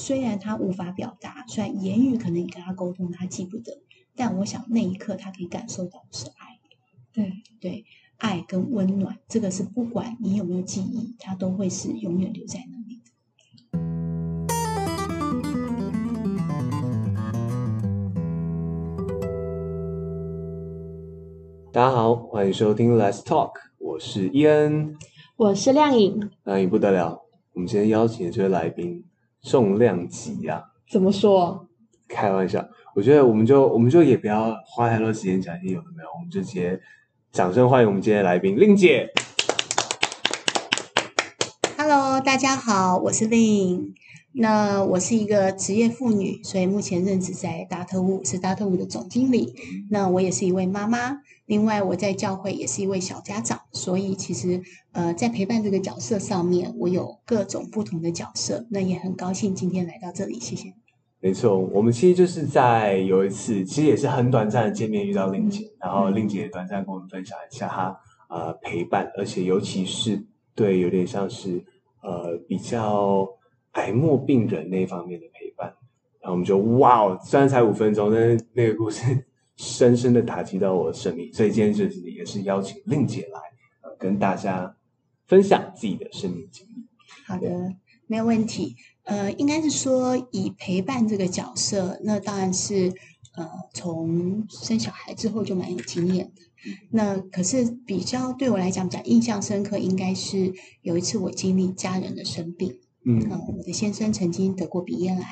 虽然他无法表达，虽然言语可能你跟他沟通他记不得，但我想那一刻他可以感受到的是爱。对对，爱跟温暖，这个是不管你有没有记忆，它都会是永远留在那里的。大家好，欢迎收听 Let's Talk，我是伊恩，我是亮颖，亮颖不得了，我们今天邀请的这位来宾重量级啊！怎么说？开玩笑，我觉得我们就我们就也不要花太多时间讲一些有的没有，我们就直接。掌声欢迎我们今天的来宾令姐。Hello，大家好，我是令。那我是一个职业妇女，所以目前任职在达特务，是达特务的总经理。那我也是一位妈妈，另外我在教会也是一位小家长，所以其实呃在陪伴这个角色上面，我有各种不同的角色。那也很高兴今天来到这里，谢谢。没错，我们其实就是在有一次，其实也是很短暂的见面遇到令姐，嗯、然后令姐也短暂跟我们分享一下她呃陪伴，而且尤其是对有点像是呃比较癌末病人那方面的陪伴，然后我们就哇哦，虽然才五分钟，但是那个故事深深的打击到我的生命，所以今天就是也是邀请令姐来呃跟大家分享自己的生命经历。好的，没有问题。呃，应该是说以陪伴这个角色，那当然是呃，从生小孩之后就蛮有经验的。那可是比较对我来讲比较印象深刻，应该是有一次我经历家人的生病。嗯，呃，我的先生曾经得过鼻咽癌。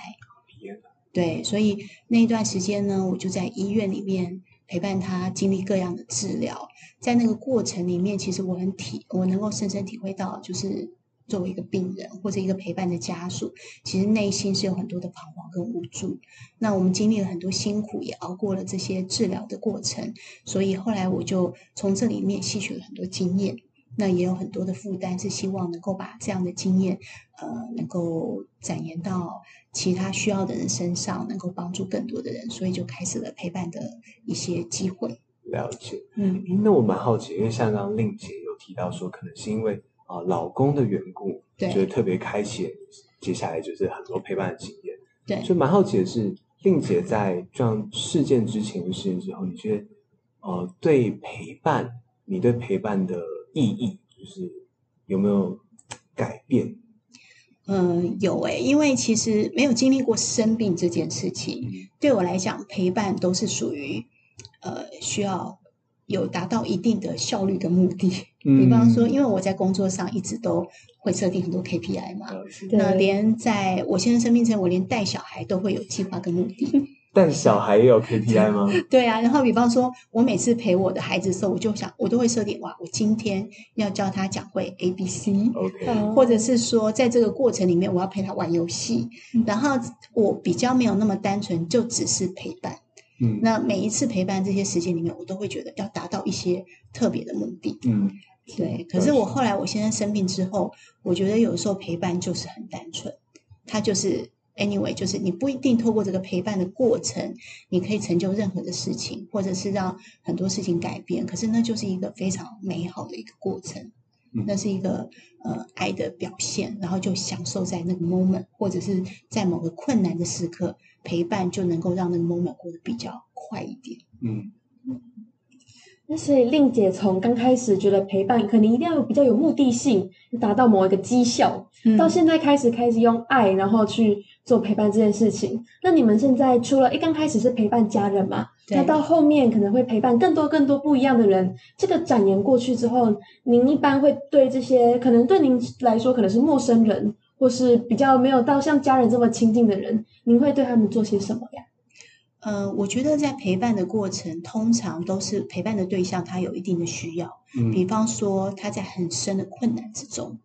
鼻咽癌。对，所以那一段时间呢，我就在医院里面陪伴他经历各样的治疗。在那个过程里面，其实我很体，我能够深深体会到，就是。作为一个病人或者一个陪伴的家属，其实内心是有很多的彷徨跟无助。那我们经历了很多辛苦，也熬过了这些治疗的过程，所以后来我就从这里面吸取了很多经验。那也有很多的负担，是希望能够把这样的经验，呃，能够展延到其他需要的人身上，能够帮助更多的人，所以就开始了陪伴的一些机会。了解，嗯，那我蛮好奇，因为像刚刚令姐有提到说，可能是因为。啊，老公的缘故，对，就是特别开启接下来就是很多陪伴的经验。对，就蛮好奇的是，令姐在这样事件之前、事件之后，你觉得呃，对陪伴，你对陪伴的意义，就是有没有改变？嗯、呃，有诶、欸，因为其实没有经历过生病这件事情，嗯、对我来讲，陪伴都是属于呃需要。有达到一定的效率跟目的，嗯、比方说，因为我在工作上一直都会设定很多 KPI 嘛，那连在我现在生病前，我连带小孩都会有计划跟目的。带小孩也有 KPI 吗？对啊，然后比方说，我每次陪我的孩子的时候，我就想，我都会设定哇，我今天要教他讲会 A B C，OK，或者是说，在这个过程里面，我要陪他玩游戏，嗯、然后我比较没有那么单纯，就只是陪伴。嗯，那每一次陪伴这些时间里面，我都会觉得要达到一些特别的目的。嗯，对。可是我后来我现在生病之后，我觉得有时候陪伴就是很单纯，他就是 anyway，就是你不一定透过这个陪伴的过程，你可以成就任何的事情，或者是让很多事情改变。可是那就是一个非常美好的一个过程，那是一个呃爱的表现，然后就享受在那个 moment，或者是在某个困难的时刻。陪伴就能够让那个 moment 过得比较快一点。嗯，那所以令姐从刚开始觉得陪伴可能一定要有比较有目的性，达到某一个绩效，嗯、到现在开始开始用爱，然后去做陪伴这件事情。那你们现在除了一刚开始是陪伴家人嘛？对那到后面可能会陪伴更多更多不一样的人。这个展延过去之后，您一般会对这些可能对您来说可能是陌生人。或是比较没有到像家人这么亲近的人，您会对他们做些什么呀？呃，我觉得在陪伴的过程，通常都是陪伴的对象他有一定的需要，嗯，比方说他在很深的困难之中，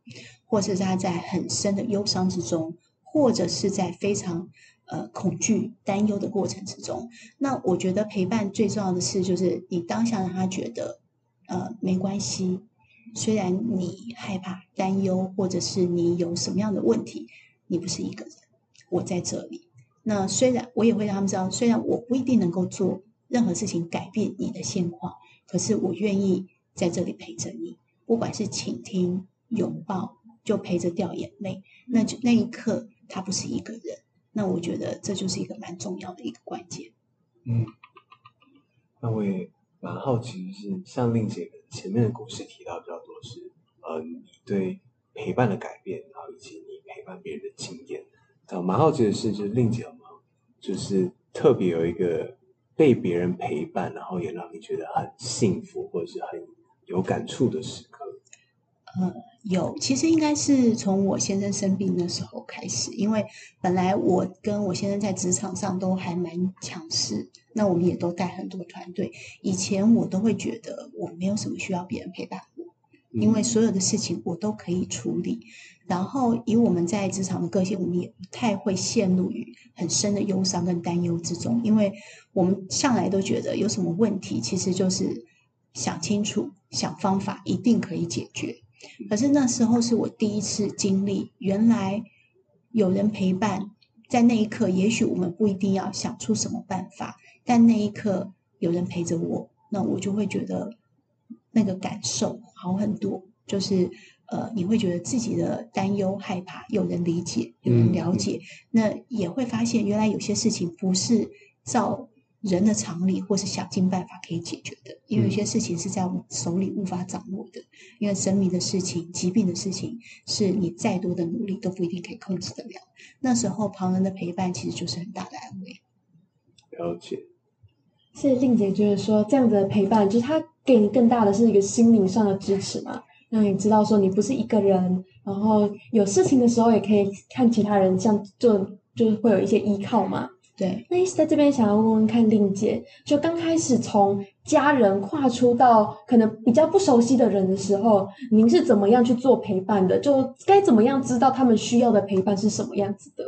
或者是他在很深的忧伤之中，或者是在非常呃恐惧、担忧的过程之中。那我觉得陪伴最重要的是，就是你当下让他觉得呃没关系。虽然你害怕、担忧，或者是你有什么样的问题，你不是一个人，我在这里。那虽然我也会让他们知道，虽然我不一定能够做任何事情改变你的现况，可是我愿意在这里陪着你，不管是倾听、拥抱，就陪着掉眼泪。那就那一刻，他不是一个人，那我觉得这就是一个蛮重要的一个关键。嗯，那我也蛮好奇，是像令姐前面的故事提到比较多是，呃，你对陪伴的改变，然后以及你陪伴别人的经验。但我蛮好奇的是，就是令姐有没有，就是特别有一个被别人陪伴，然后也让你觉得很幸福，或者是很有感触的时刻？嗯，有，其实应该是从我先生生病的时候开始，因为本来我跟我先生在职场上都还蛮强势，那我们也都带很多团队。以前我都会觉得我没有什么需要别人陪伴我，因为所有的事情我都可以处理。然后以我们在职场的个性，我们也不太会陷入于很深的忧伤跟担忧之中，因为我们向来都觉得有什么问题，其实就是想清楚、想方法，一定可以解决。可是那时候是我第一次经历，原来有人陪伴，在那一刻，也许我们不一定要想出什么办法，但那一刻有人陪着我，那我就会觉得那个感受好很多。就是呃，你会觉得自己的担忧、害怕有人理解，有人了解，嗯、那也会发现原来有些事情不是照。人的常理，或是想尽办法可以解决的，因为有些事情是在我们手里无法掌握的。嗯、因为生命的事情、疾病的事情，是你再多的努力都不一定可以控制得了。那时候旁人的陪伴其实就是很大的安慰。了解。所以令姐就是说，这样子的陪伴，就是他给你更大的是一个心灵上的支持嘛，让你知道说你不是一个人，然后有事情的时候也可以看其他人，这样就就是会有一些依靠嘛。对，那意思在这边想要问问看，令姐，就刚开始从家人跨出到可能比较不熟悉的人的时候，您是怎么样去做陪伴的？就该怎么样知道他们需要的陪伴是什么样子的？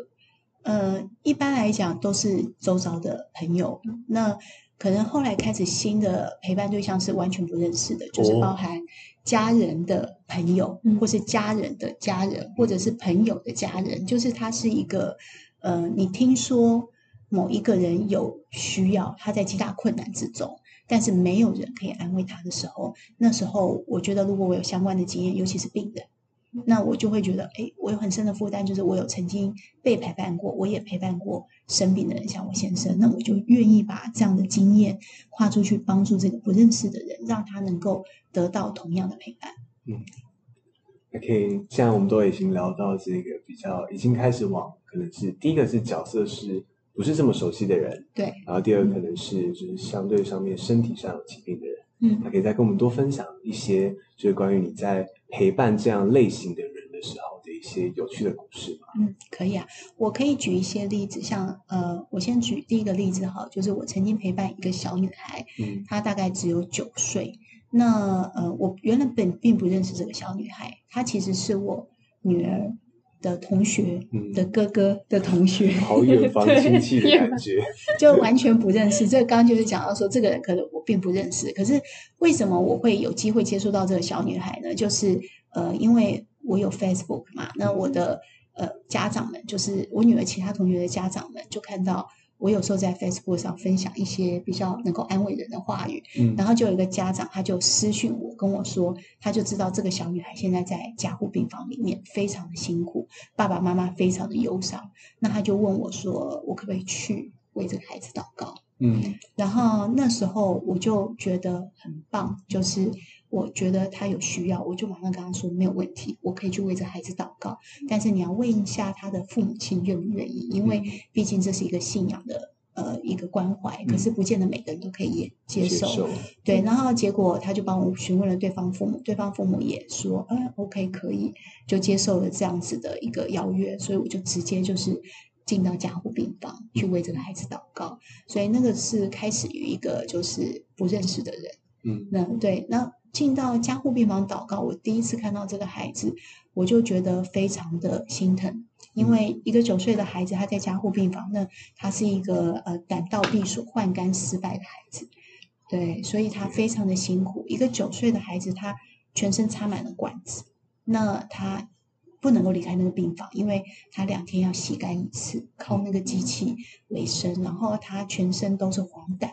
呃，一般来讲都是周遭的朋友，那可能后来开始新的陪伴对象是完全不认识的，就是包含家人的朋友，哦、或是家人的家人，或者是朋友的家人，就是他是一个，呃，你听说。某一个人有需要，他在极大困难之中，但是没有人可以安慰他的时候，那时候我觉得，如果我有相关的经验，尤其是病人，那我就会觉得，哎，我有很深的负担，就是我有曾经被陪伴过，我也陪伴过生病的人，像我先生，那我就愿意把这样的经验跨出去，帮助这个不认识的人，让他能够得到同样的陪伴。嗯，OK，现在我们都已经聊到这个比较，已经开始往可能是第一个是角色是。不是这么熟悉的人，对。然后第二个可能是就是相对上面身体上有疾病的人，嗯，他可以再跟我们多分享一些，就是关于你在陪伴这样类型的人的时候的一些有趣的故事吗？嗯，可以啊，我可以举一些例子，像呃，我先举第一个例子哈，就是我曾经陪伴一个小女孩，嗯，她大概只有九岁，那呃，我原来本并不认识这个小女孩，她其实是我女儿。的同学的哥哥的同学，嗯、好远房亲戚的感觉，就完全不认识。这个刚刚就是讲到说，这个人可能我并不认识。可是为什么我会有机会接触到这个小女孩呢？就是呃，因为我有 Facebook 嘛，那我的呃家长们，就是我女儿其他同学的家长们，就看到。我有时候在 Facebook 上分享一些比较能够安慰人的话语，嗯，然后就有一个家长，他就私讯我跟我说，他就知道这个小女孩现在在加护病房里面非常的辛苦，爸爸妈妈非常的忧伤，那他就问我说，我可不可以去为这个孩子祷告？嗯，然后那时候我就觉得很棒，就是。我觉得他有需要，我就马上跟他说没有问题，我可以去为这孩子祷告。但是你要问一下他的父母亲愿不愿意，因为毕竟这是一个信仰的呃一个关怀，可是不见得每个人都可以也接受。接受。对，然后结果他就帮我询问了对方父母，对方父母也说，嗯，OK 可以，就接受了这样子的一个邀约，所以我就直接就是进到加护病房去为这个孩子祷告。所以那个是开始于一个就是不认识的人，嗯，那对那。进到加护病房祷告，我第一次看到这个孩子，我就觉得非常的心疼，因为一个九岁的孩子他在加护病房，那他是一个呃胆道闭锁换肝失败的孩子，对，所以他非常的辛苦。一个九岁的孩子，他全身插满了管子，那他不能够离开那个病房，因为他两天要洗肝一次，靠那个机器为生，然后他全身都是黄疸，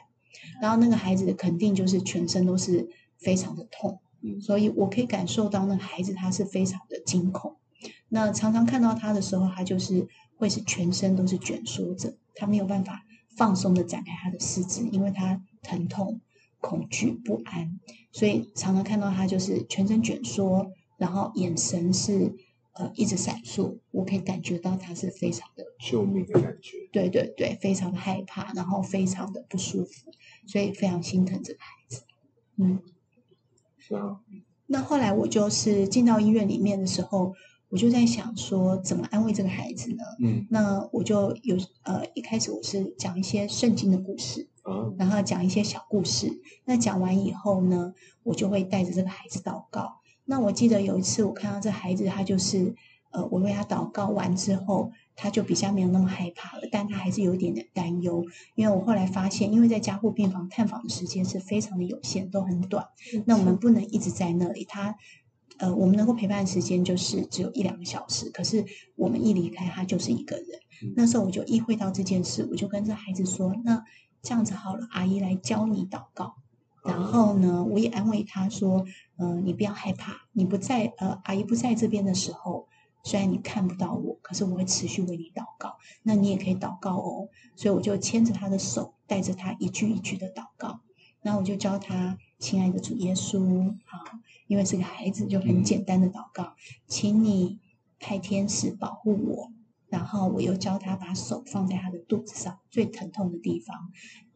然后那个孩子肯定就是全身都是。非常的痛，所以我可以感受到那孩子他是非常的惊恐。那常常看到他的时候，他就是会是全身都是卷缩着，他没有办法放松的展开他的四肢，因为他疼痛、恐惧、不安，所以常常看到他就是全身卷缩，然后眼神是呃一直闪烁，我可以感觉到他是非常的救命的感觉。对对对，非常的害怕，然后非常的不舒服，所以非常心疼这个孩子。嗯，那后来我就是进到医院里面的时候，我就在想说怎么安慰这个孩子呢？嗯，那我就有呃一开始我是讲一些圣经的故事，啊，然后讲一些小故事。那讲完以后呢，我就会带着这个孩子祷告。那我记得有一次我看到这孩子，他就是呃我为他祷告完之后。他就比较没有那么害怕了，但他还是有一点点担忧，因为我后来发现，因为在加护病房探访的时间是非常的有限，都很短，那我们不能一直在那里。他，呃，我们能够陪伴的时间就是只有一两个小时，可是我们一离开他就是一个人。那时候我就意会到这件事，我就跟这孩子说：“那这样子好了，阿姨来教你祷告。”然后呢，我也安慰他说：“嗯、呃，你不要害怕，你不在，呃，阿姨不在这边的时候。”虽然你看不到我，可是我会持续为你祷告。那你也可以祷告哦。所以我就牵着他的手，带着他一句一句的祷告。然后我就教他：“亲爱的主耶稣，好，因为是个孩子，就很简单的祷告，请你派天使保护我。”然后我又教他把手放在他的肚子上，最疼痛的地方，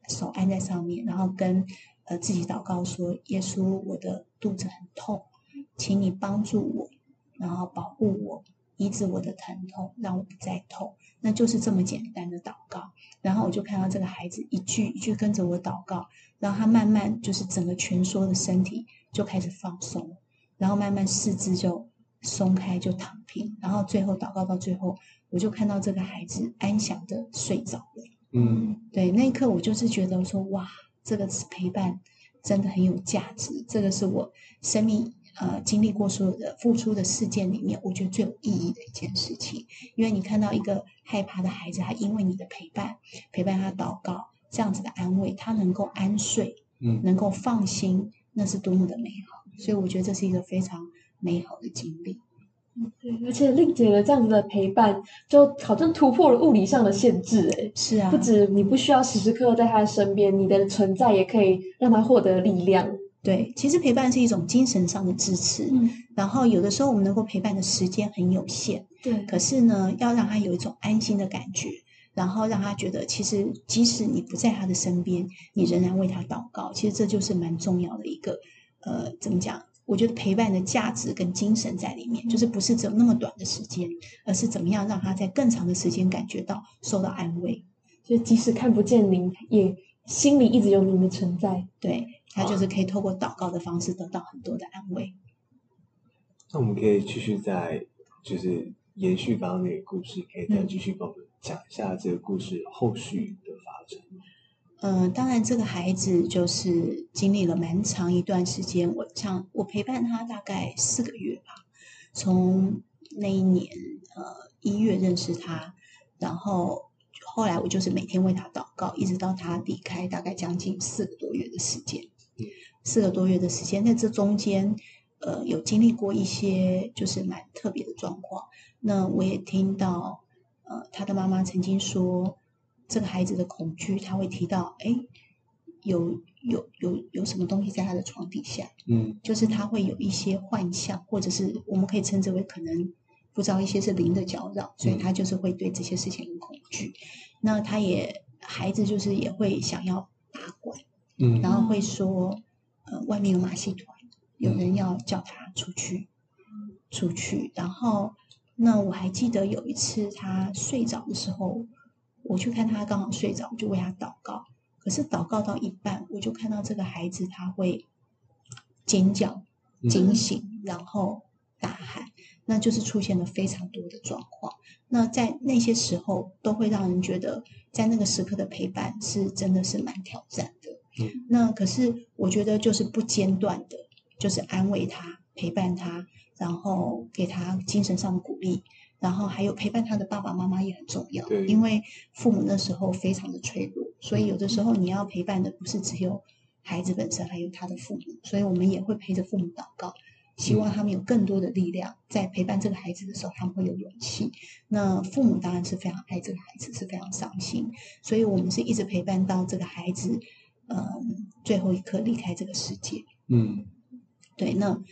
手按在上面，然后跟呃自己祷告说：“耶稣，我的肚子很痛，请你帮助我，然后保护我。”医治我的疼痛，让我不再痛，那就是这么简单的祷告。然后我就看到这个孩子一句一句跟着我祷告，然后他慢慢就是整个蜷缩的身体就开始放松，然后慢慢四肢就松开，就躺平。然后最后祷告到最后，我就看到这个孩子安详的睡着了。嗯，对，那一刻我就是觉得说，哇，这个陪伴真的很有价值，这个是我生命。呃，经历过所有的付出的事件里面，我觉得最有意义的一件事情，因为你看到一个害怕的孩子，他因为你的陪伴，陪伴他祷告，这样子的安慰，他能够安睡，嗯，能够放心，那是多么的美好。所以我觉得这是一个非常美好的经历。对，而且令姐的这样子的陪伴，就好像突破了物理上的限制，哎，是啊，不止你不需要时时刻刻在他的身边，你的存在也可以让他获得力量。对，其实陪伴是一种精神上的支持。嗯，然后有的时候我们能够陪伴的时间很有限。对，可是呢，要让他有一种安心的感觉，然后让他觉得，其实即使你不在他的身边，你仍然为他祷告。其实这就是蛮重要的一个，呃，怎么讲？我觉得陪伴的价值跟精神在里面，就是不是只有那么短的时间，而是怎么样让他在更长的时间感觉到受到安慰。就即使看不见您，也心里一直有你的存在。对。他就是可以透过祷告的方式得到很多的安慰。那我们可以继续再就是延续刚刚那个故事，可以再继续帮我们讲一下这个故事后续的发展。嗯、呃，当然，这个孩子就是经历了蛮长一段时间。我像我陪伴他大概四个月吧，从那一年呃一月认识他，然后。后来我就是每天为他祷告，一直到他离开，大概将近四个多月的时间。四个多月的时间，在这中间，呃，有经历过一些就是蛮特别的状况。那我也听到，呃，他的妈妈曾经说，这个孩子的恐惧，他会提到，哎，有有有有什么东西在他的床底下，嗯，就是他会有一些幻象，或者是我们可以称之为可能。不知道一些是灵的搅扰，所以他就是会对这些事情很恐惧。嗯、那他也孩子就是也会想要拔管，嗯，然后会说，呃，外面有马戏团，有人要叫他出去，嗯、出去。然后那我还记得有一次他睡着的时候，我去看他刚好睡着，我就为他祷告。可是祷告到一半，我就看到这个孩子他会尖叫、惊醒，嗯、然后大喊。那就是出现了非常多的状况。那在那些时候，都会让人觉得，在那个时刻的陪伴是真的是蛮挑战的。嗯。那可是我觉得就是不间断的，就是安慰他、陪伴他，然后给他精神上的鼓励，然后还有陪伴他的爸爸妈妈也很重要。因为父母那时候非常的脆弱，所以有的时候你要陪伴的不是只有孩子本身，还有他的父母。所以我们也会陪着父母祷告。希望他们有更多的力量，在陪伴这个孩子的时候，他们会有勇气。那父母当然是非常爱这个孩子，是非常伤心，所以我们是一直陪伴到这个孩子，嗯、呃，最后一刻离开这个世界。嗯，对。那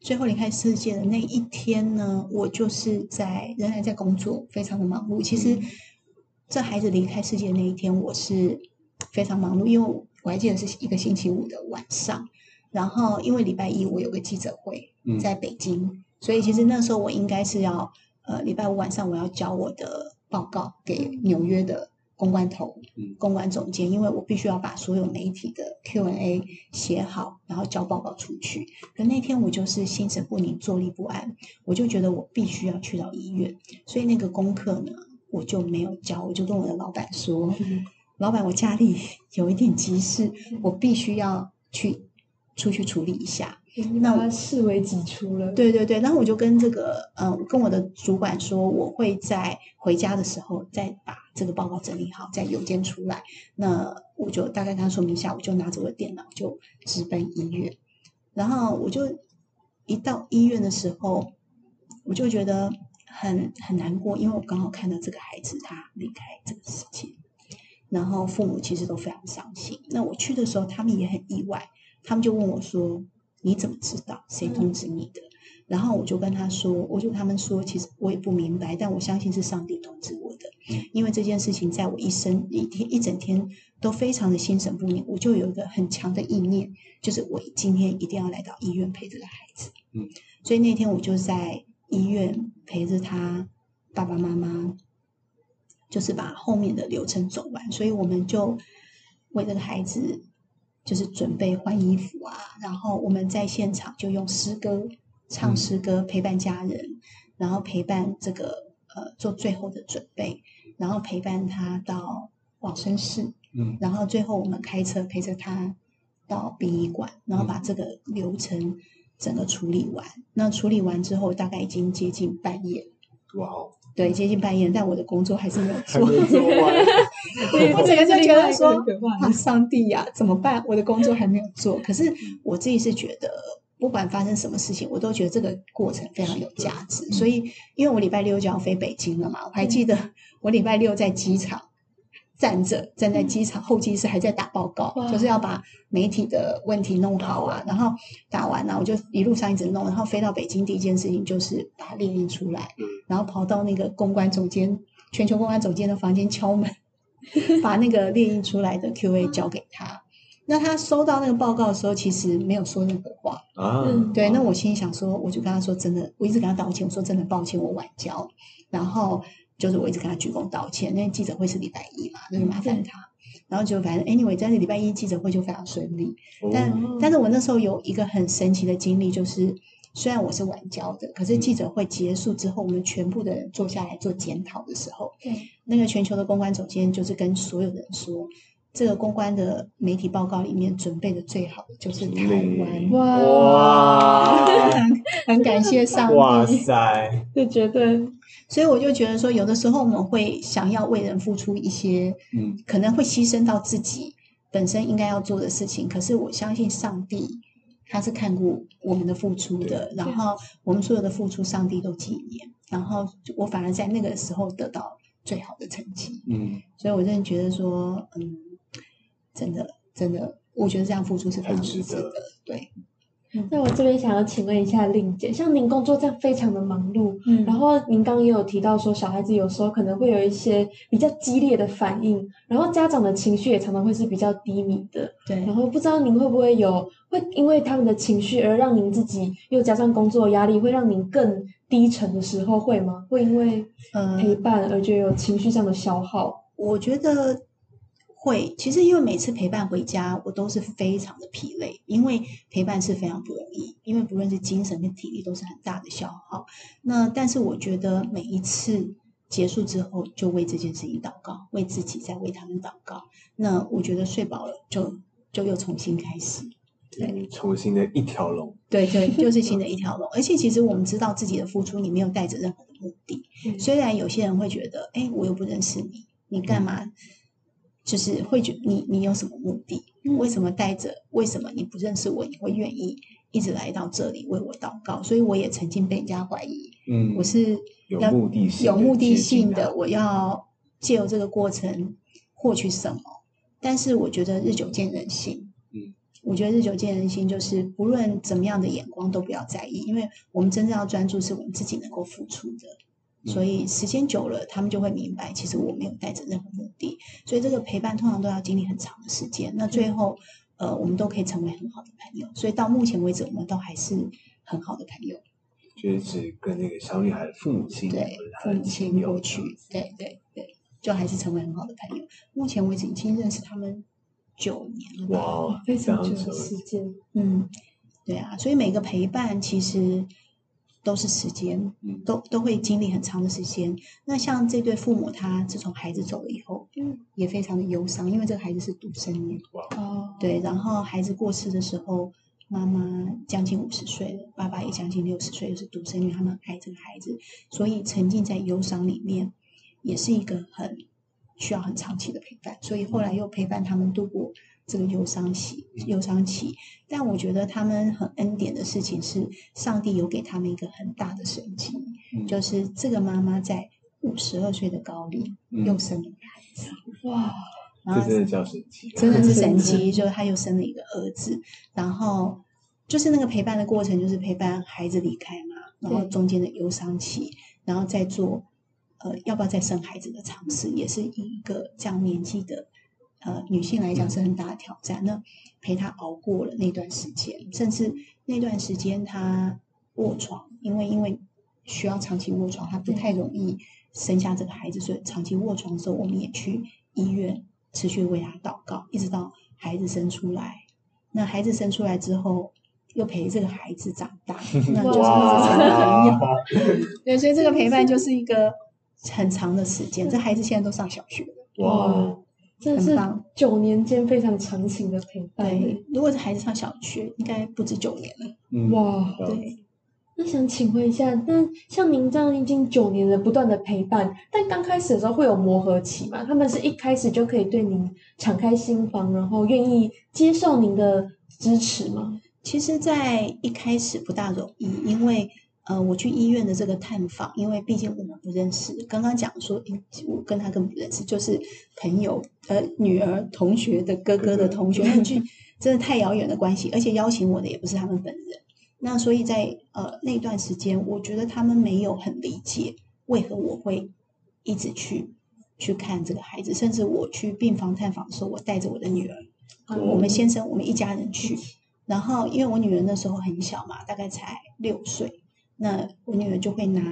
最后离开世界的那一天呢，我就是在仍然在工作，非常的忙碌。其实，这孩子离开世界的那一天，我是非常忙碌，因为我还记得是一个星期五的晚上。然后，因为礼拜一我有个记者会在北京，嗯、所以其实那时候我应该是要，呃，礼拜五晚上我要交我的报告给纽约的公关头、嗯、公关总监，因为我必须要把所有媒体的 Q&A 写好，然后交报告出去。可那天我就是心神不宁、坐立不安，我就觉得我必须要去到医院，所以那个功课呢，我就没有交，我就跟我的老板说：“嗯、老板，我家里有一点急事，我必须要去。”出去处理一下，那我视为己出了。对对对，然后我就跟这个嗯，跟我的主管说，我会在回家的时候再把这个报告整理好，再邮件出来。那我就大概跟他说明一下，我就拿着我的电脑就直奔医院。然后我就一到医院的时候，我就觉得很很难过，因为我刚好看到这个孩子他离开这个世界，然后父母其实都非常伤心。那我去的时候，他们也很意外。他们就问我说：“你怎么知道？谁通知你的？”然后我就跟他说：“我就他们说，其实我也不明白，但我相信是上帝通知我的，因为这件事情在我一生一天一整天都非常的心神不宁。我就有一个很强的意念，就是我今天一定要来到医院陪这个孩子。嗯，所以那天我就在医院陪着他爸爸妈妈，就是把后面的流程走完。所以我们就为这个孩子。”就是准备换衣服啊，然后我们在现场就用诗歌唱诗歌陪伴家人，嗯、然后陪伴这个呃做最后的准备，然后陪伴他到往生室，嗯，然后最后我们开车陪着他到殡仪馆，然后把这个流程整个处理完。嗯、那处理完之后，大概已经接近半夜。哇哦！对，接近半夜，但我的工作还是没有做。我整个就觉得 说，啊，上帝呀，怎么办？我的工作还没有做。可是我自己是觉得，不管发生什么事情，我都觉得这个过程非常有价值。所以，因为我礼拜六就要飞北京了嘛，我还记得我礼拜六在机场。站着站在机场候机室还在打报告，就是要把媒体的问题弄好啊。然后打完了，我就一路上一直弄，然后飞到北京第一件事情就是把列印出来，嗯、然后跑到那个公关总监、全球公关总监的房间敲门，把那个列印出来的 Q&A 交给他。那他收到那个报告的时候，其实没有说任何话啊。对，那我心里想说，我就跟他说，真的，我一直跟他道歉，我说真的抱歉，我晚交。然后。就是我一直跟他鞠躬道歉，那记者会是礼拜一嘛，就是麻烦他。嗯、然后就反正 anyway，在这礼拜一记者会就非常顺利。哦、但但是我那时候有一个很神奇的经历，就是虽然我是晚交的，可是记者会结束之后，我们全部的人坐下来做检讨的时候，嗯、那个全球的公关总监就是跟所有人说。这个公关的媒体报告里面准备的最好的就是台湾哇，很 很感谢上帝哇塞，就觉得。所以我就觉得说，有的时候我们会想要为人付出一些，嗯，可能会牺牲到自己本身应该要做的事情。可是我相信上帝他是看过我们的付出的，然后我们所有的付出，上帝都纪念。然后我反而在那个时候得到最好的成绩，嗯。所以我真的觉得说，嗯。真的，真的，我觉得这样付出是非常值得的。对，那我这边想要请问一下令姐，像您工作这样非常的忙碌，嗯，然后您刚刚也有提到说，小孩子有时候可能会有一些比较激烈的反应，然后家长的情绪也常常会是比较低迷的，对。然后不知道您会不会有会因为他们的情绪而让您自己又加上工作压力，会让您更低沉的时候会吗？会因为陪伴而觉得有情绪上的消耗？嗯，我觉得。会，其实因为每次陪伴回家，我都是非常的疲累，因为陪伴是非常不容易，因为不论是精神跟体力都是很大的消耗。那但是我觉得每一次结束之后，就为这件事情祷告，为自己再为他们祷告。那我觉得睡饱了就，就就又重新开始，对，重新的一条龙，对对，就是新的一 条龙。而且其实我们知道自己的付出，你没有带着任何的目的。嗯、虽然有些人会觉得，哎，我又不认识你，你干嘛？嗯就是会觉得你你有什么目的？为什么带着？为什么你不认识我？你会愿意一直来到这里为我祷告，所以我也曾经被人家怀疑，嗯，我是有目的性、有目的性的，我要借由这个过程获取什么？但是我觉得日久见人心，嗯，我觉得日久见人心就是不论怎么样的眼光都不要在意，因为我们真正要专注是我们自己能够付出的。所以时间久了，他们就会明白，其实我没有带着任何目的。所以这个陪伴通常都要经历很长的时间。那最后，呃，我们都可以成为很好的朋友。所以到目前为止，我们都还是很好的朋友。就是指跟那个小女孩的父母亲，对，父母亲过去，对对对，就还是成为很好的朋友。目前为止已经认识他们九年了吧？哇，非常久的时间。嗯，对啊，所以每个陪伴其实。都是时间，都都会经历很长的时间。那像这对父母，他自从孩子走了以后，嗯，也非常的忧伤，因为这个孩子是独生女，哦，对。然后孩子过世的时候，妈妈将近五十岁了，爸爸也将近六十岁，又是独生女，他们爱这个孩子，所以沉浸在忧伤里面，也是一个很需要很长期的陪伴。所以后来又陪伴他们度过。这个忧伤期，忧伤期，但我觉得他们很恩典的事情是，上帝有给他们一个很大的神奇，嗯、就是这个妈妈在五十二岁的高龄又生了一个孩子，嗯、哇！然后这真的叫神奇，真的是神奇，就是他又生了一个儿子，然后就是那个陪伴的过程，就是陪伴孩子离开嘛，然后中间的忧伤期，然后再做呃要不要再生孩子的尝试，也是一个这样年纪的。呃，女性来讲是很大的挑战。那陪她熬过了那段时间，甚至那段时间她卧床，因为因为需要长期卧床，她不太容易生下这个孩子，所以长期卧床的时候，我们也去医院持续为她祷告，一直到孩子生出来。那孩子生出来之后，又陪这个孩子长大，那 就是一直成了朋友。对，所以这个陪伴就是一个很长的时间。这孩子现在都上小学了。哇。这是九年间非常长情的陪伴。对，如果是孩子上小学，应该不止九年了。嗯、哇，对。那想请问一下，那像您这样已经九年的不断的陪伴，但刚开始的时候会有磨合期嘛？他们是一开始就可以对您敞开心房，然后愿意接受您的支持吗？其实，在一开始不大容易，因为。呃，我去医院的这个探访，因为毕竟我们不认识。刚刚讲说，我跟他根本不认识，就是朋友，呃，女儿同学的哥哥的同学，那句真的太遥远的关系。而且邀请我的也不是他们本人。那所以在呃那段时间，我觉得他们没有很理解为何我会一直去去看这个孩子。甚至我去病房探访的时候，我带着我的女儿，嗯、我们先生，我们一家人去。然后因为我女儿那时候很小嘛，大概才六岁。那我女儿就会拿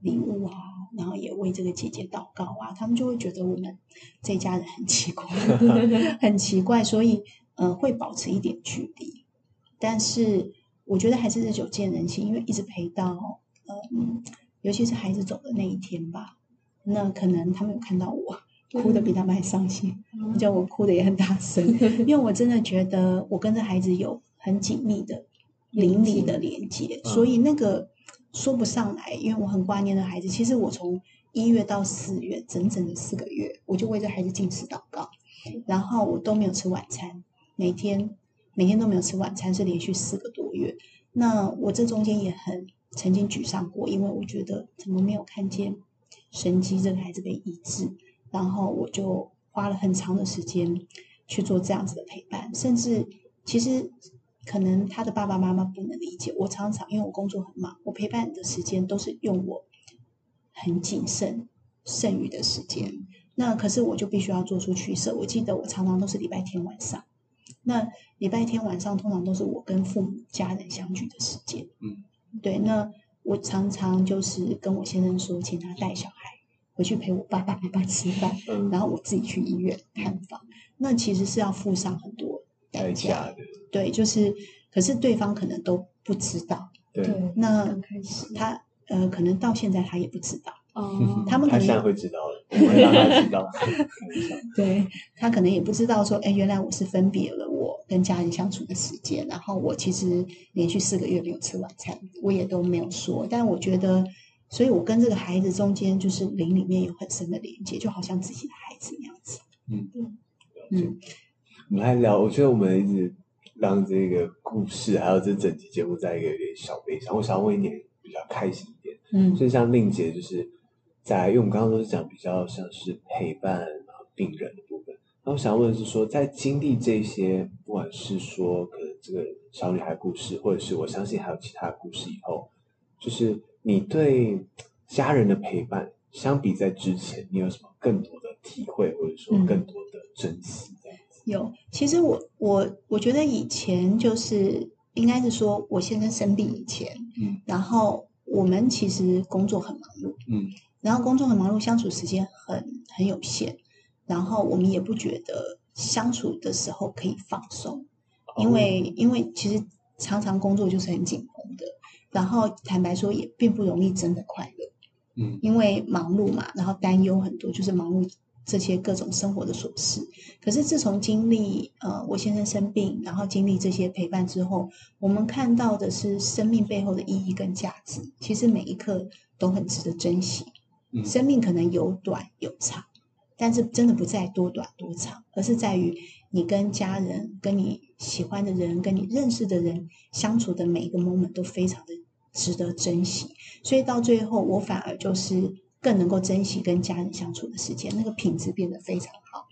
礼物啊，然后也为这个姐姐祷告啊，他们就会觉得我们这家人很奇怪，很奇怪，所以呃会保持一点距离。但是我觉得还是日久见人心，因为一直陪到呃，尤其是孩子走的那一天吧，那可能他们有看到我哭的比他们还伤心，叫我哭的也很大声，因为我真的觉得我跟这孩子有很紧密的。邻里的连接，所以那个说不上来，因为我很挂念的孩子。其实我从一月到四月，整整的四个月，我就为这孩子进食祷告，然后我都没有吃晚餐，每天每天都没有吃晚餐，是连续四个多月。那我这中间也很曾经沮丧过，因为我觉得怎么没有看见神迹，这个孩子被医治，然后我就花了很长的时间去做这样子的陪伴，甚至其实。可能他的爸爸妈妈不能理解我，常常因为我工作很忙，我陪伴的时间都是用我很谨慎剩余的时间。那可是我就必须要做出取舍。我记得我常常都是礼拜天晚上，那礼拜天晚上通常都是我跟父母家人相聚的时间。嗯，对。那我常常就是跟我先生说，请他带小孩回去陪我爸爸妈妈吃饭，嗯，然后我自己去医院看房。那其实是要付上很多代价的。对，就是，可是对方可能都不知道。对，那他呃，可能到现在他也不知道。哦，他们可能现在会知道了，我会让他知道。对，他可能也不知道说，哎，原来我是分别了我跟家人相处的时间，然后我其实连续四个月没有吃晚餐，我也都没有说。但我觉得，所以我跟这个孩子中间就是灵里面有很深的连接，就好像自己的孩子那样子。嗯嗯嗯，我们来聊，我觉得我们一直。让这个故事还有这整集节目在一个有点小悲伤。我想要问一点比较开心一点，嗯，就像令姐就是在，因为我们刚刚都是讲比较像是陪伴病人的部分。那我想问的是说，在经历这些，不管是说可能这个小女孩故事，或者是我相信还有其他的故事以后，就是你对家人的陪伴，相比在之前，你有什么更多的体会，或者说更多的珍惜？有，其实我我我觉得以前就是应该是说，我先生生病以前，嗯，然后我们其实工作很忙碌，嗯，然后工作很忙碌，相处时间很很有限。然后我们也不觉得相处的时候可以放松，因为因为其实常常工作就是很紧绷的，然后坦白说也并不容易真的快乐，嗯，因为忙碌嘛，然后担忧很多，就是忙碌这些各种生活的琐事。可是自从经历呃我先生生病，然后经历这些陪伴之后，我们看到的是生命背后的意义跟价值。其实每一刻都很值得珍惜，生命可能有短有长。但是真的不在多短多长，而是在于你跟家人、跟你喜欢的人、跟你认识的人相处的每一个 moment 都非常的值得珍惜。所以到最后，我反而就是更能够珍惜跟家人相处的时间，那个品质变得非常好。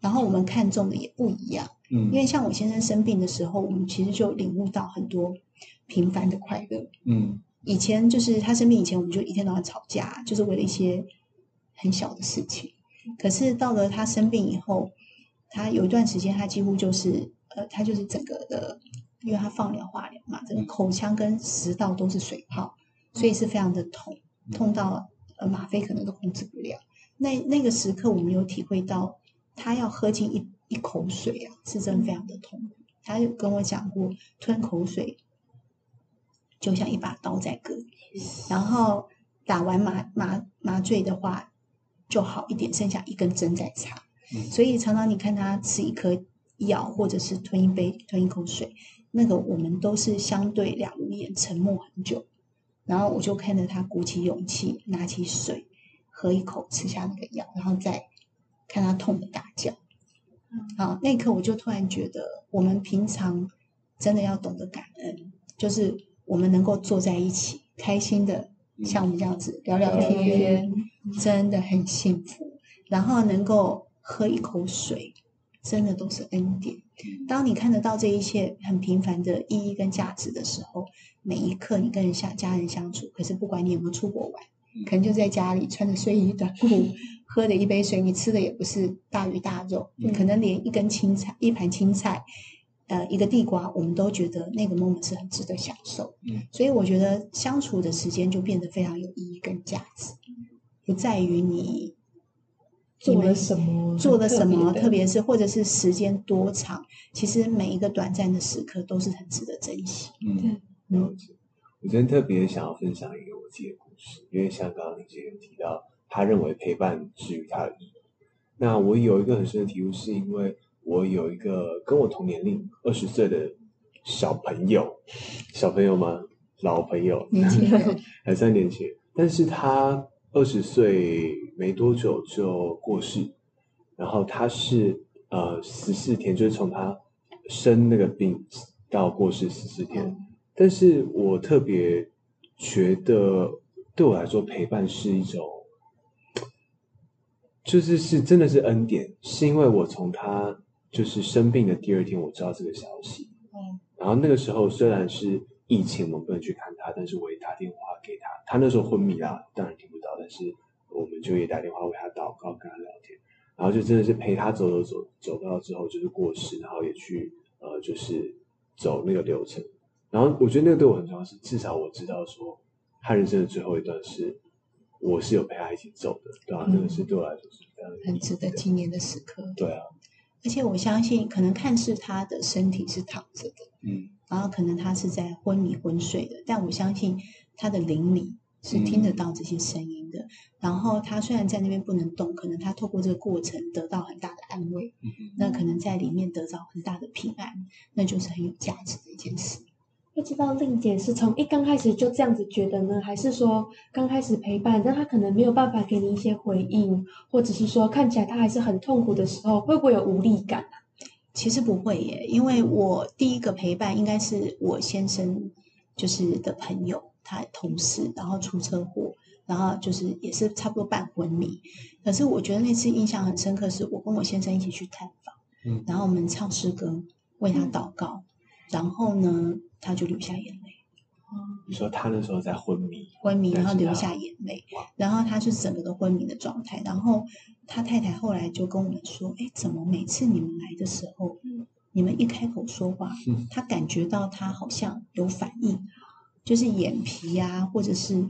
然后我们看重的也不一样，嗯，因为像我先生生病的时候，我们其实就领悟到很多平凡的快乐，嗯，以前就是他生病以前，我们就一天到晚吵架，就是为了一些很小的事情。可是到了他生病以后，他有一段时间，他几乎就是呃，他就是整个的，因为他放疗化疗嘛，整个口腔跟食道都是水泡，所以是非常的痛，痛到呃吗啡可能都控制不了。那那个时刻，我们有体会到，他要喝进一一口水啊，是真的非常的痛苦。他就跟我讲过，吞口水就像一把刀在割，然后打完麻麻麻醉的话。就好一点，剩下一根针在插，所以常常你看他吃一颗药，或者是吞一杯、吞一口水，那个我们都是相对两无言，沉默很久，然后我就看着他鼓起勇气，拿起水喝一口，吃下那个药，然后再看他痛的大叫。好，那一刻我就突然觉得，我们平常真的要懂得感恩，就是我们能够坐在一起，开心的像我们这样子聊聊天。真的很幸福，然后能够喝一口水，真的都是恩典。当你看得到这一切很平凡的意义跟价值的时候，每一刻你跟人相家人相处，可是不管你有没有出国玩，可能就在家里穿着睡衣短裤，喝着一杯水，你吃的也不是大鱼大肉，可能连一根青菜、一盘青菜，呃，一个地瓜，我们都觉得那个 moment 是很值得享受。所以我觉得相处的时间就变得非常有意义跟价值。不在于你做了什么，做了什么，特别是或者是时间多长，其实每一个短暂的时刻都是很值得珍惜。嗯，嗯，我今天特别想要分享一个我自己的故事，因为像刚刚林姐有提到，他认为陪伴治愈他的意义。那我有一个很深的体悟，是因为我有一个跟我同年龄二十岁的小朋友，小朋友吗？老朋友，年轻人 还算年轻，但是他。二十岁没多久就过世，然后他是呃十四天，就是从他生那个病到过世十四天。但是我特别觉得，对我来说陪伴是一种，就是是真的是恩典，是因为我从他就是生病的第二天我知道这个消息，嗯，然后那个时候虽然是疫情，我们不能去看他，但是我也打电话给他，他那时候昏迷了，当然听不到。但是我们就也打电话为他祷告，跟他聊天，然后就真的是陪他走走走，走到之后就是过世，然后也去呃就是走那个流程。然后我觉得那个对我很重要，是至少我知道说他人生的最后一段是我是有陪他一起走的，对啊？嗯，那个是对我来说是非常很值得纪念的时刻。对啊，而且我相信，可能看似他的身体是躺着的，嗯，然后可能他是在昏迷昏睡的，但我相信他的灵里。是听得到这些声音的，嗯、然后他虽然在那边不能动，可能他透过这个过程得到很大的安慰，嗯、那可能在里面得到很大的平安，那就是很有价值的一件事。不知道令姐是从一刚开始就这样子觉得呢，还是说刚开始陪伴，但他可能没有办法给你一些回应，或者是说看起来他还是很痛苦的时候，会不会有无力感啊？其实不会耶，因为我第一个陪伴应该是我先生就是的朋友，他同事，然后出车祸，然后就是也是差不多办婚礼。可是我觉得那次印象很深刻，是我跟我先生一起去探访，嗯，然后我们唱诗歌为他祷告，然后呢，他就流下眼泪。你说他那时候在昏迷，昏迷，然后流下眼泪，然后他是整个的昏迷的状态。然后他太太后来就跟我们说：“哎，怎么每次你们来的时候，你们一开口说话，他感觉到他好像有反应，就是眼皮啊，或者是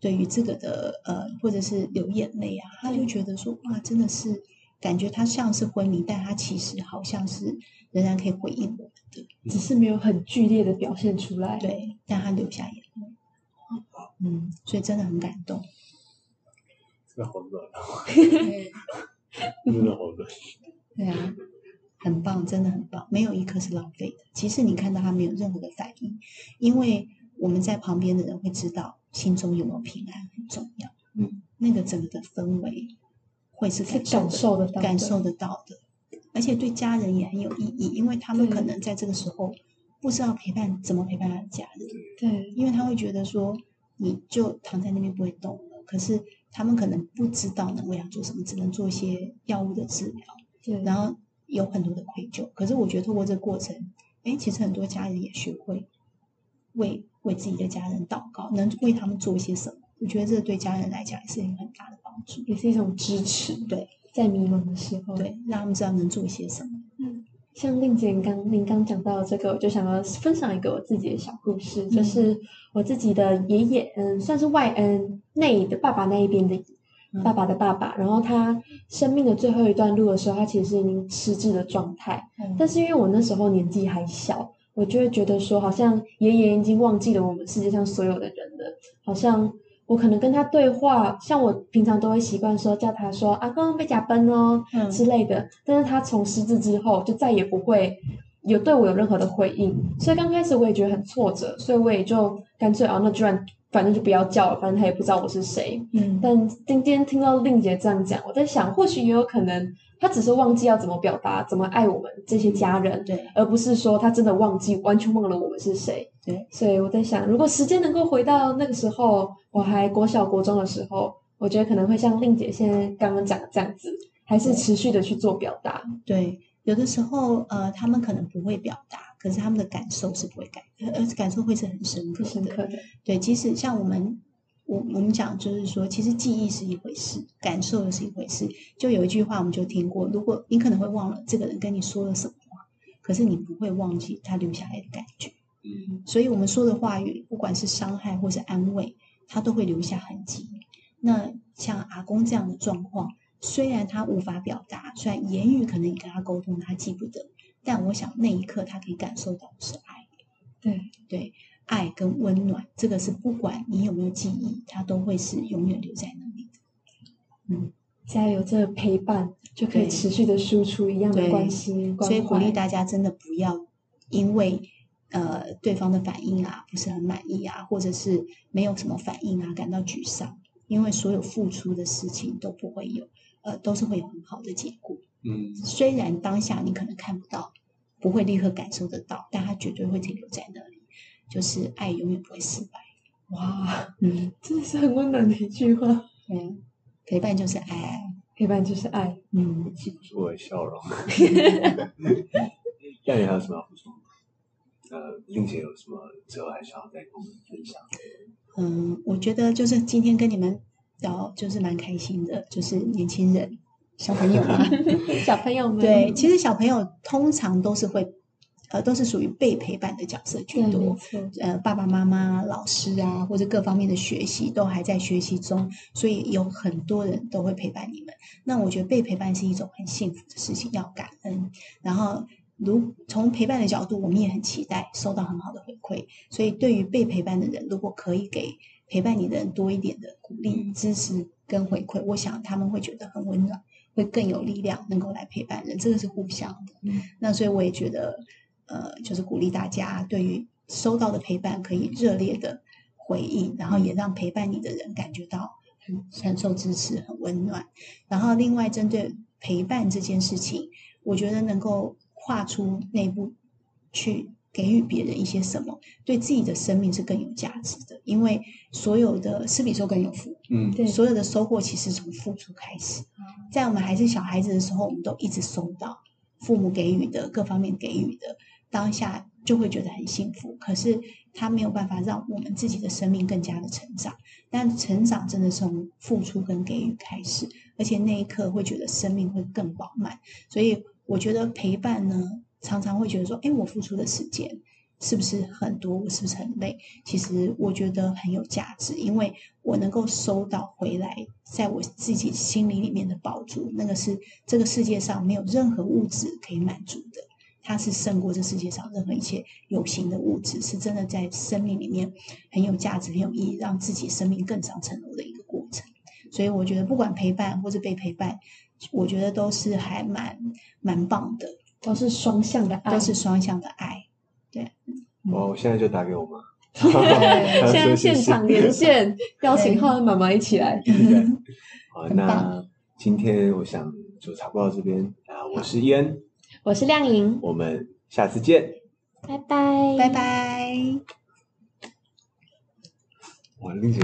对于这个的呃，或者是流眼泪啊，他就觉得说哇，真的是感觉他像是昏迷，但他其实好像是仍然可以回应我们的。”只是没有很剧烈的表现出来，对，但他流下眼泪，嗯，所以真的很感动，真的好暖啊，真的好暖，对啊，很棒，真的很棒，没有一刻是浪费的。其实你看到他没有任何的反应，因为我们在旁边的人会知道心中有没有平安很重要，嗯，那个整个的氛围会是感受，得到，感受得到的。而且对家人也很有意义，因为他们可能在这个时候不知道陪伴怎么陪伴他的家人。对，因为他会觉得说你就躺在那边不会动了，可是他们可能不知道能为他做什么，只能做一些药物的治疗。对，然后有很多的愧疚。可是我觉得通过这个过程，哎，其实很多家人也学会为为自己的家人祷告，能为他们做一些什么。我觉得这对家人来讲也是一个很大的帮助，也是一种支持。对。在迷茫的时候，对，让他们知道能做些什么。嗯，像令姐刚您刚讲到这个，我就想要分享一个我自己的小故事，嗯、就是我自己的爷爷，嗯，算是外嗯内的爸爸那一边的爸爸的爸爸，嗯、然后他生命的最后一段路的时候，他其实是已经失智的状态。嗯、但是因为我那时候年纪还小，我就会觉得说，好像爷爷已经忘记了我们世界上所有的人了，好像。我可能跟他对话，像我平常都会习惯说叫他说阿公被假崩哦之类的，但是他从失智之后就再也不会有对我有任何的回应，所以刚开始我也觉得很挫折，所以我也就干脆啊，那居然反正就不要叫了，反正他也不知道我是谁。嗯，但今天听到令姐这样讲，我在想，或许也有可能。他只是忘记要怎么表达，怎么爱我们这些家人，对，而不是说他真的忘记，完全忘了我们是谁，对。所以我在想，如果时间能够回到那个时候，我还国小国中的时候，我觉得可能会像令姐现在刚刚讲的这样子，还是持续的去做表达。对，有的时候呃，他们可能不会表达，可是他们的感受是不会改，呃，感受会是很深刻的。深刻的。对，即使像我们。我我们讲就是说，其实记忆是一回事，感受又是一回事。就有一句话，我们就听过：如果你可能会忘了这个人跟你说了什么话，可是你不会忘记他留下来的感觉。嗯，所以我们说的话语，不管是伤害或是安慰，它都会留下痕迹。那像阿公这样的状况，虽然他无法表达，虽然言语可能你跟他沟通，他记不得，但我想那一刻他可以感受到的是爱。对对。爱跟温暖，这个是不管你有没有记忆，它都会是永远留在那里的。嗯，只要有这个陪伴，就可以持续的输出一样的关心。所以鼓励大家真的不要因为呃对方的反应啊不是很满意啊，或者是没有什么反应啊感到沮丧，因为所有付出的事情都不会有呃都是会有很好的结果。嗯，虽然当下你可能看不到，不会立刻感受得到，但它绝对会停留在那里。就是爱永远不会失败，哇，嗯，真的是很温暖的一句话。嗯，陪伴就是爱，陪伴就是爱，嗯，记不住我的笑容。亮眼还有什么要补充？呃，并且有什么最后还想要再跟我们分享？嗯，我觉得就是今天跟你们聊，就是蛮开心的，就是年轻人、小朋友嘛，小朋友们，对，其实小朋友通常都是会。呃，都是属于被陪伴的角色居多。呃，爸爸妈妈、老师啊，或者各方面的学习都还在学习中，所以有很多人都会陪伴你们。那我觉得被陪伴是一种很幸福的事情，要感恩。然后，如从陪伴的角度，我们也很期待收到很好的回馈。所以，对于被陪伴的人，如果可以给陪伴你的人多一点的鼓励、支持跟回馈，我想他们会觉得很温暖，会更有力量，能够来陪伴人。这个是互相的。嗯，那所以我也觉得。呃，就是鼓励大家对于收到的陪伴可以热烈的回应，然后也让陪伴你的人感觉到很很受支持、很温暖。然后另外针对陪伴这件事情，我觉得能够跨出那一步去给予别人一些什么，对自己的生命是更有价值的。因为所有的施比受更有福，嗯，对所有的收获其实从付出开始。在我们还是小孩子的时候，我们都一直收到父母给予的各方面给予的当下，就会觉得很幸福。可是他没有办法让我们自己的生命更加的成长。但成长真的是从付出跟给予开始，而且那一刻会觉得生命会更饱满。所以我觉得陪伴呢，常常会觉得说，哎，我付出的时间是不是很多？我是不是很累？其实我觉得很有价值，因为我能够收到回来，在我自己心里里面的宝珠，那个是这个世界上没有任何物质可以满足的。它是胜过这世界上任何一切有形的物质，是真的在生命里面很有价值、很有意义，让自己生命更上层楼的一个过程。所以我觉得，不管陪伴或者被陪伴，我觉得都是还蛮蛮棒的，都是双向的爱，都是双向的爱。对，哦，我现在就打给我妈 现在现场连线，邀请浩恩妈妈一起来。好，那今天我想就差不多到这边啊，我是伊恩。我是亮颖，我们下次见，拜拜，拜拜。哇，丽姐。